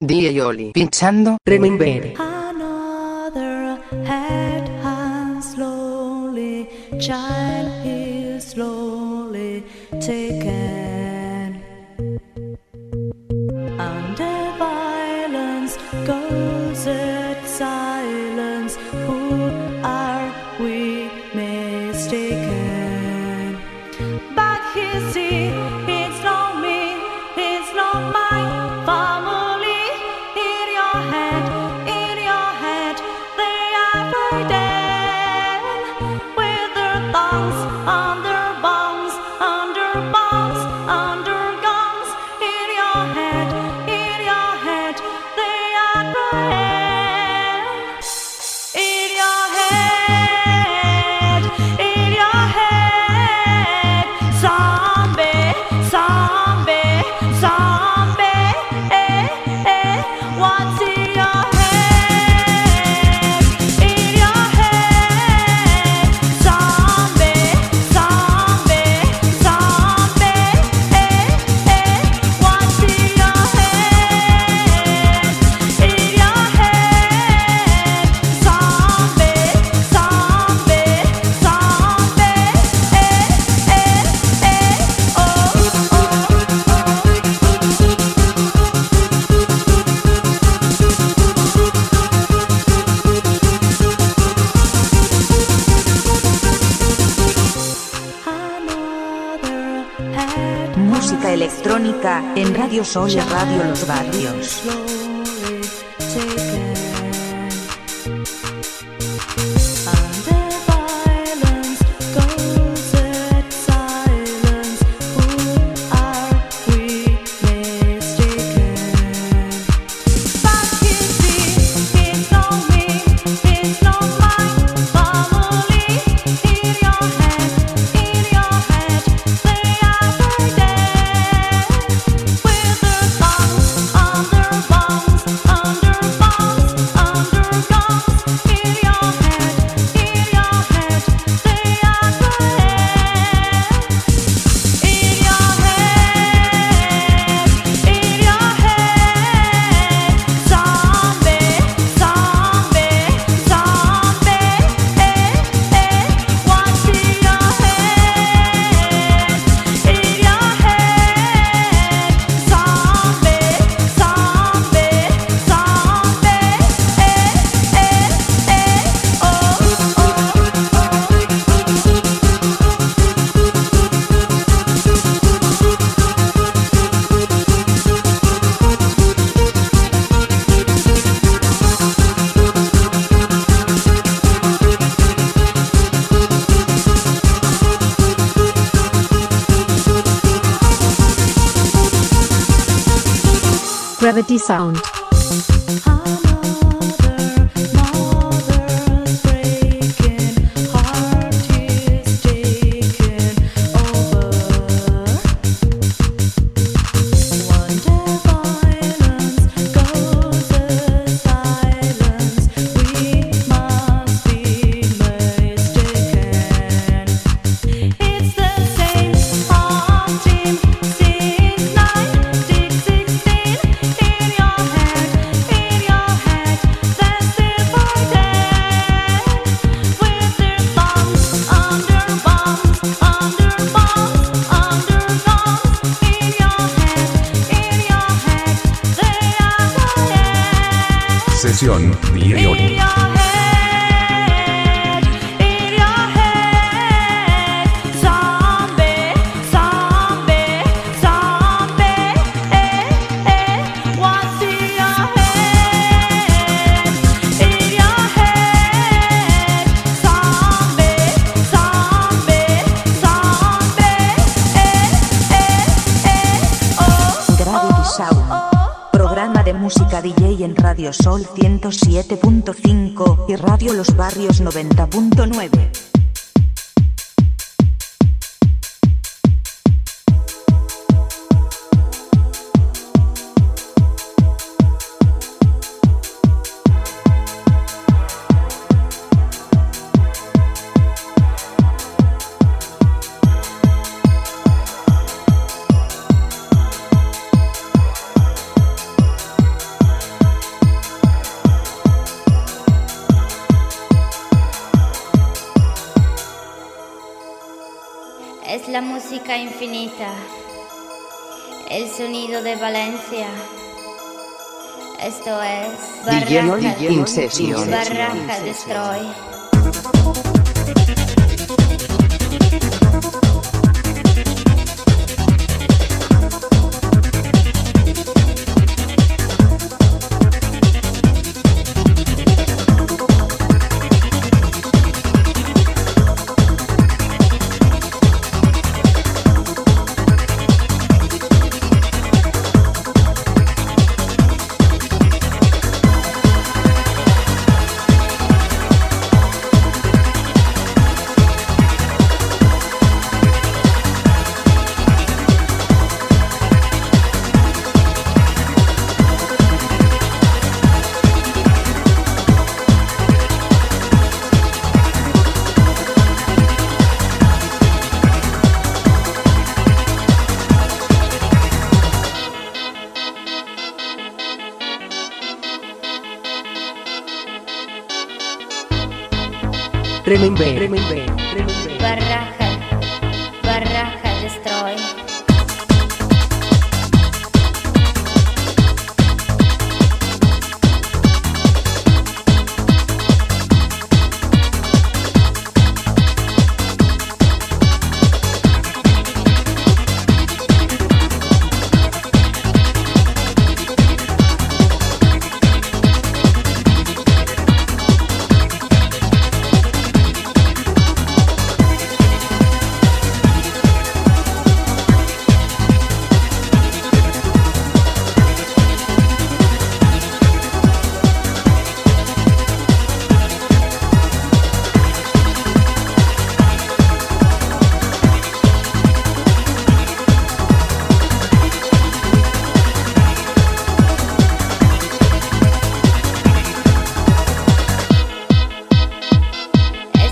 Die Yoli pinchando Remember. Another head has slowly child. Soy Radio Los Barrios. Gravity Sound. DJ en Radio Sol 107.5 y Radio Los Barrios 90.9. música infinita, el sonido de Valencia. Esto es session. Barraca Destroy. Remember. Remember. Remember. Barraca,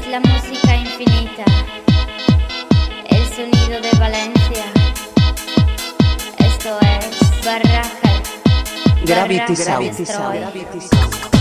Es la música infinita, el sonido de Valencia. Esto es Barraca, Gravity Sound.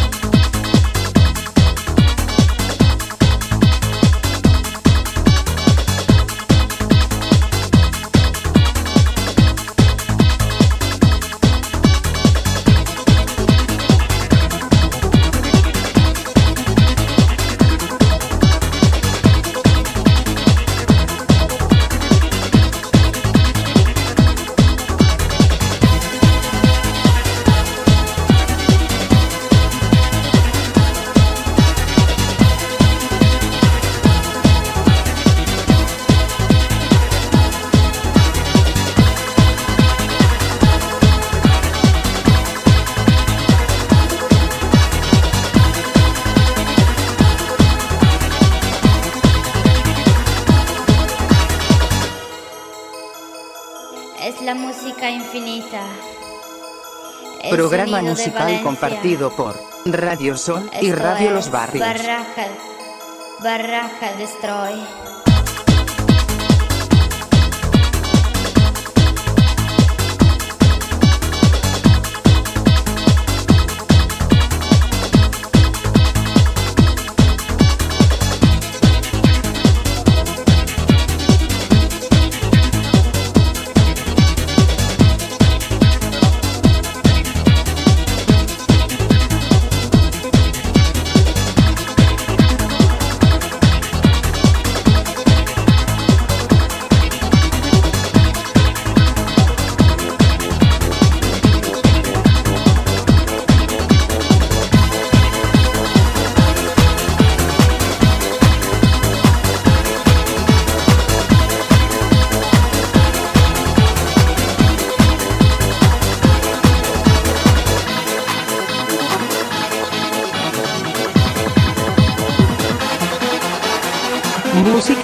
Es la música infinita. el Programa musical compartido por Radio Sol y Radio Los Barrios. Barraca, Barraca Destroy.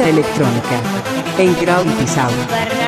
Electrónica. En Gravity Sound.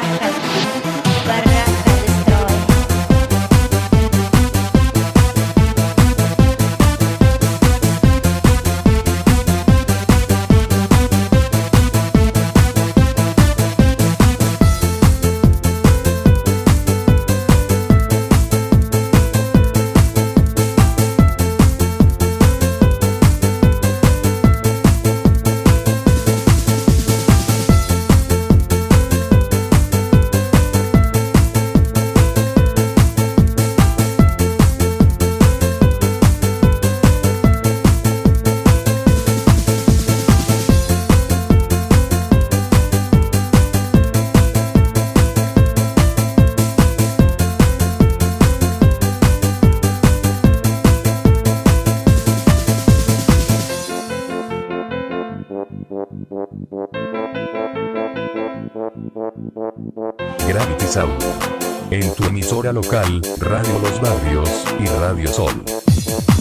En tu emisora local, Radio Los Barrios y Radio Sol.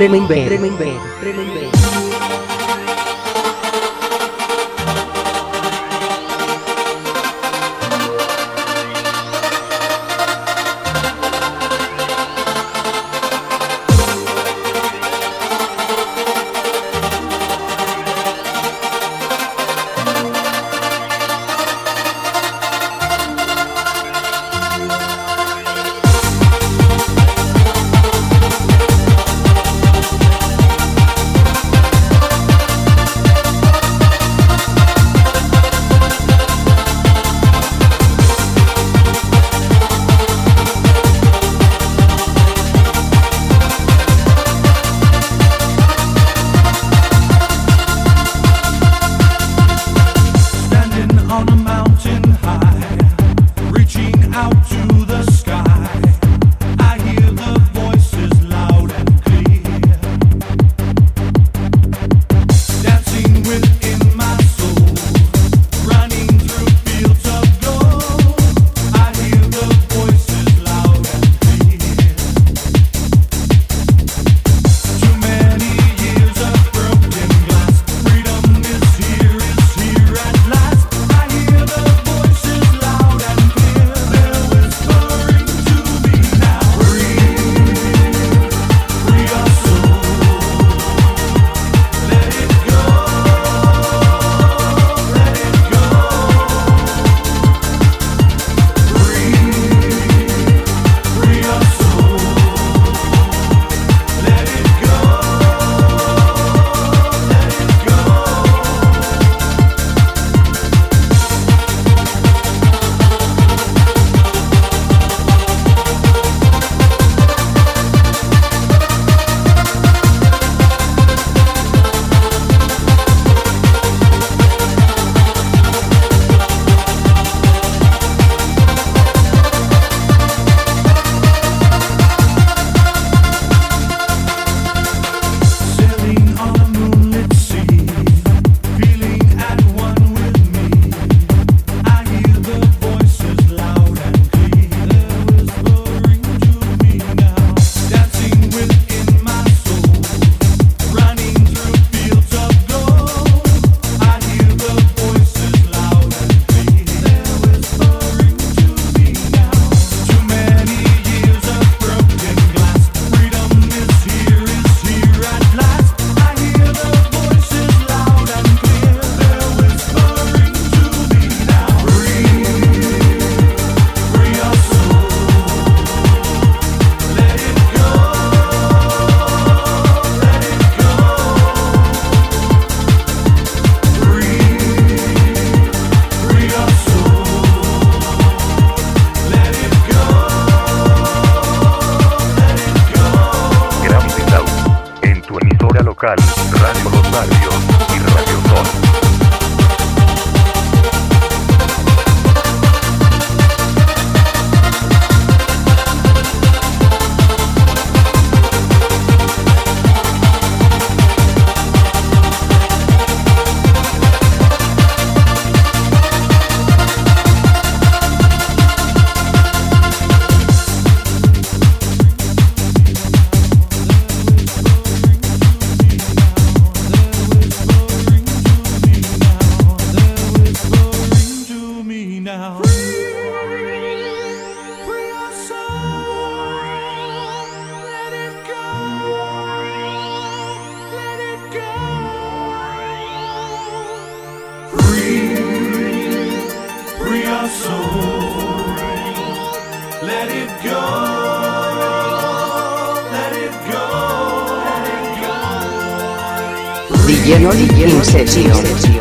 Remember. Remember. Remember. lleno, lleno, lleno,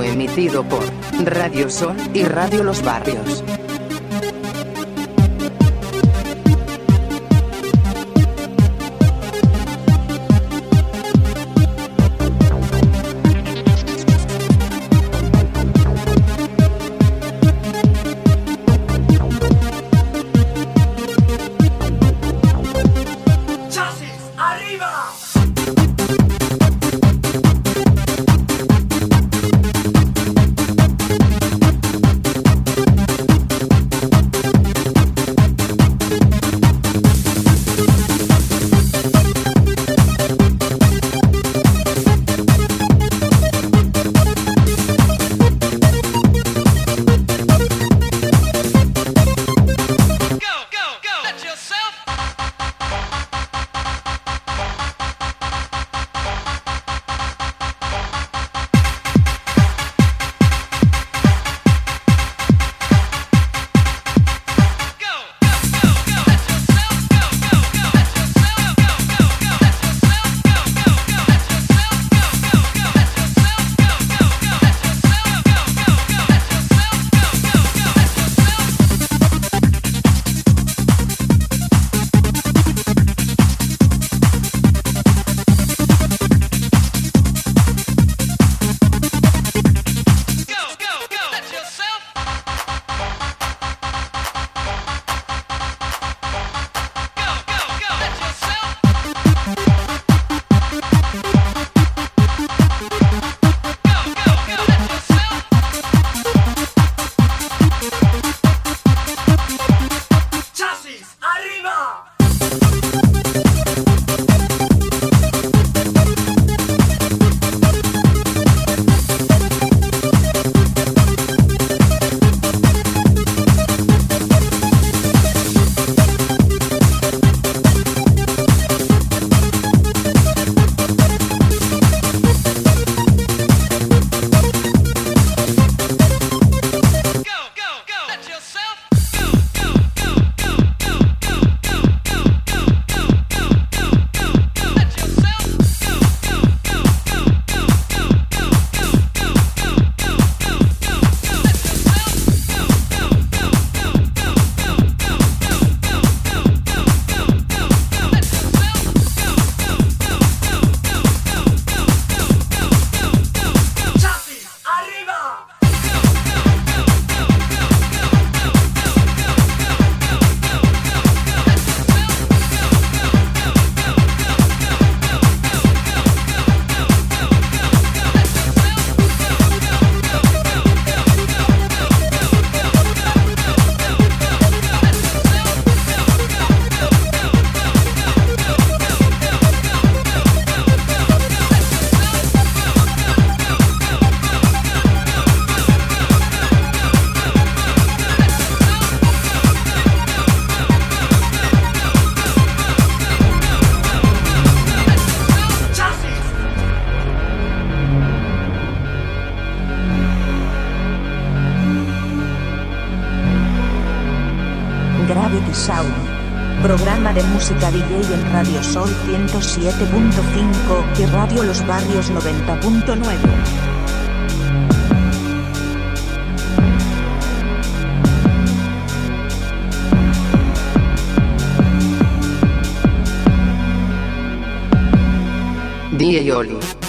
emitido por Radio Sol y Radio Los Barrios. Gravity Sound. Programa de música DJ en Radio Sol 107.5 y Radio Los Barrios 90.9. DJ Oli.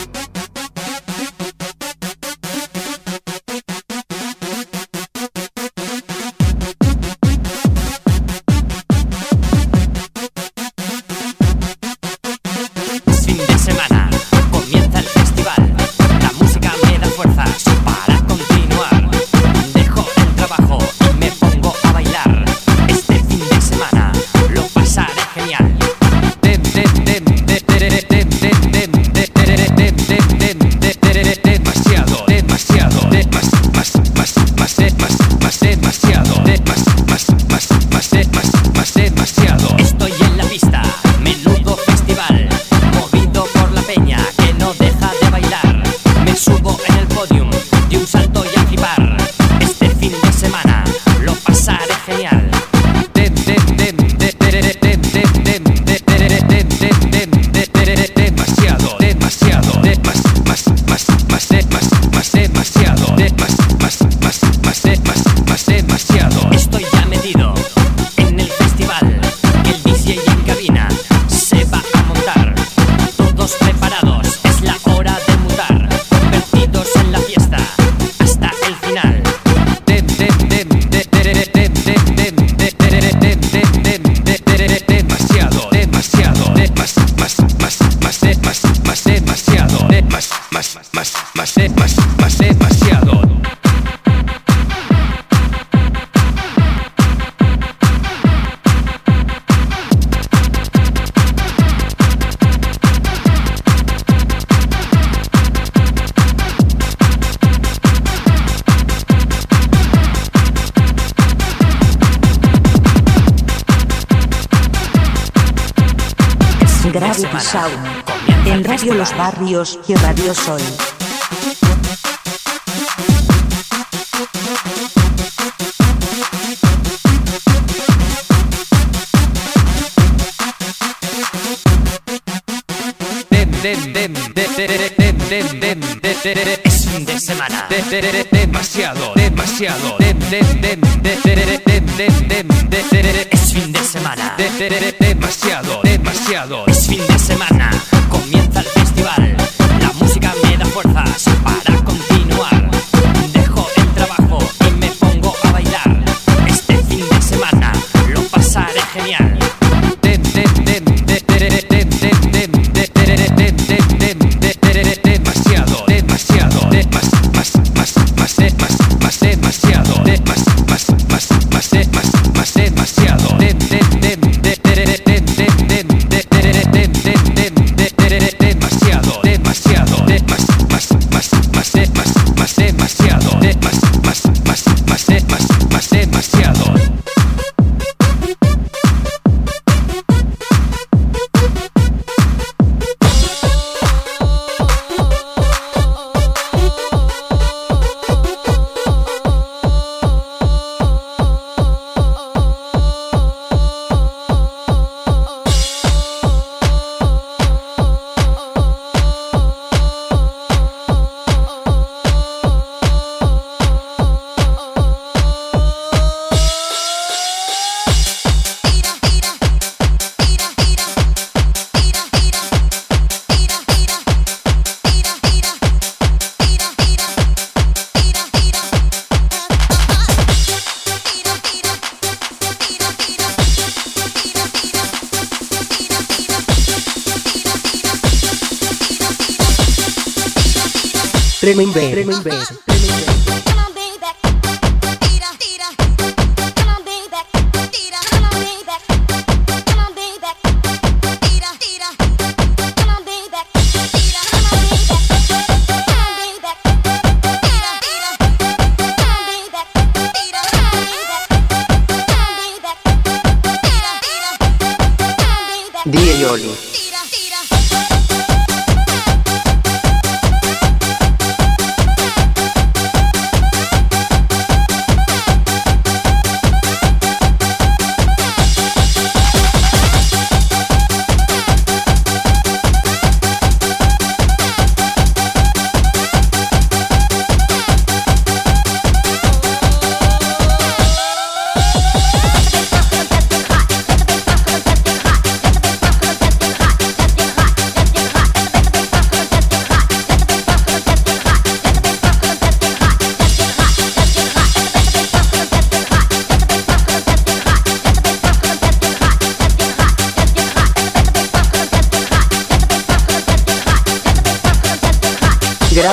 En Radio Los Barrios y Radio Sol. Es fin de semana. Demasiado, demasiado. left it. Tremembé. Tremembé.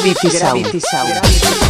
Gravity Sound. Come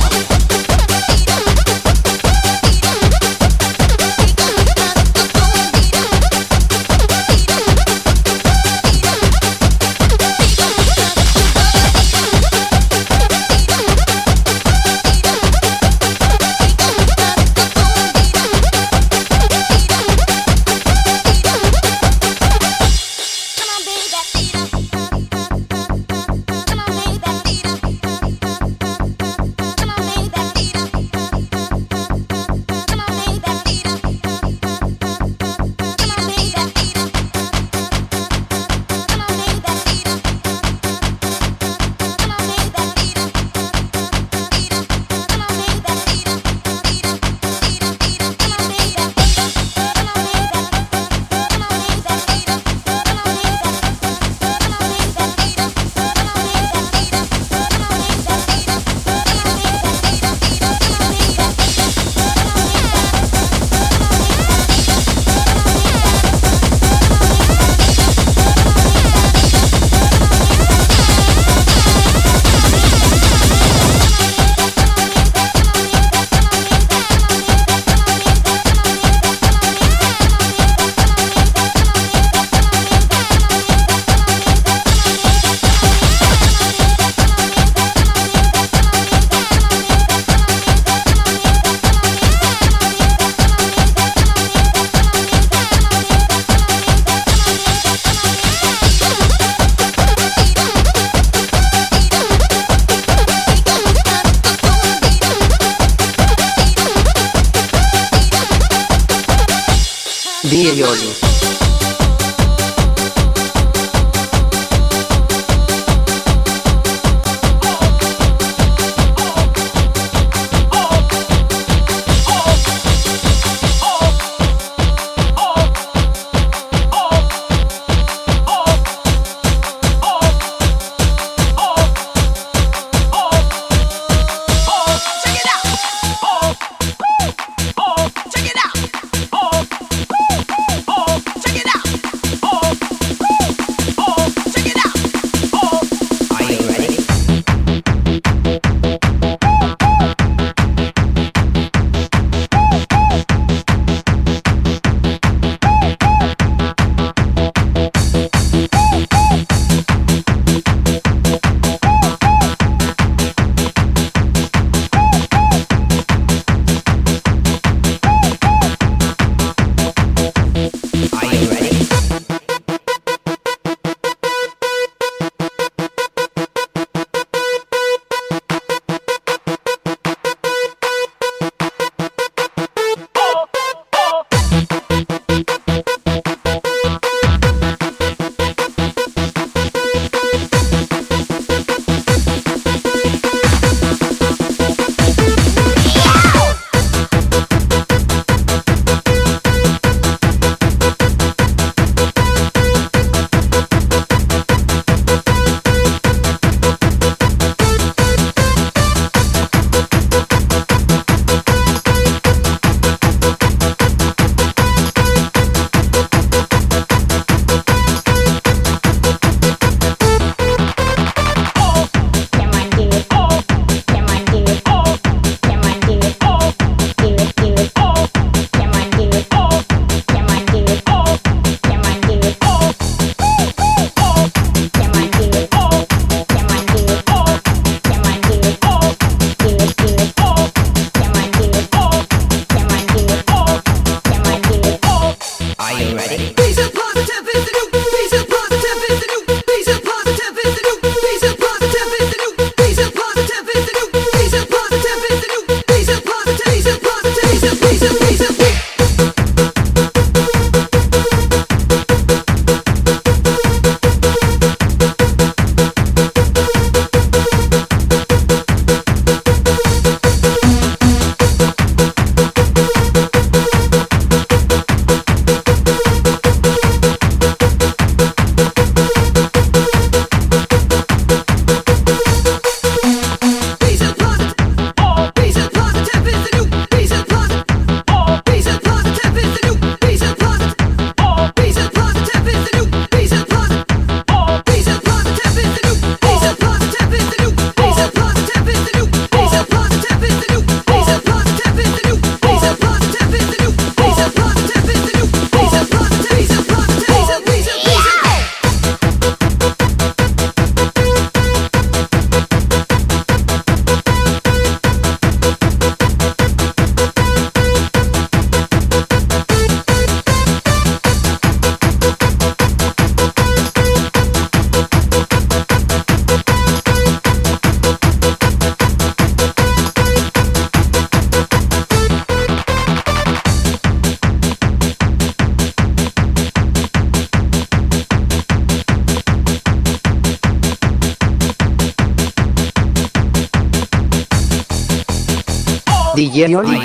DJ Oli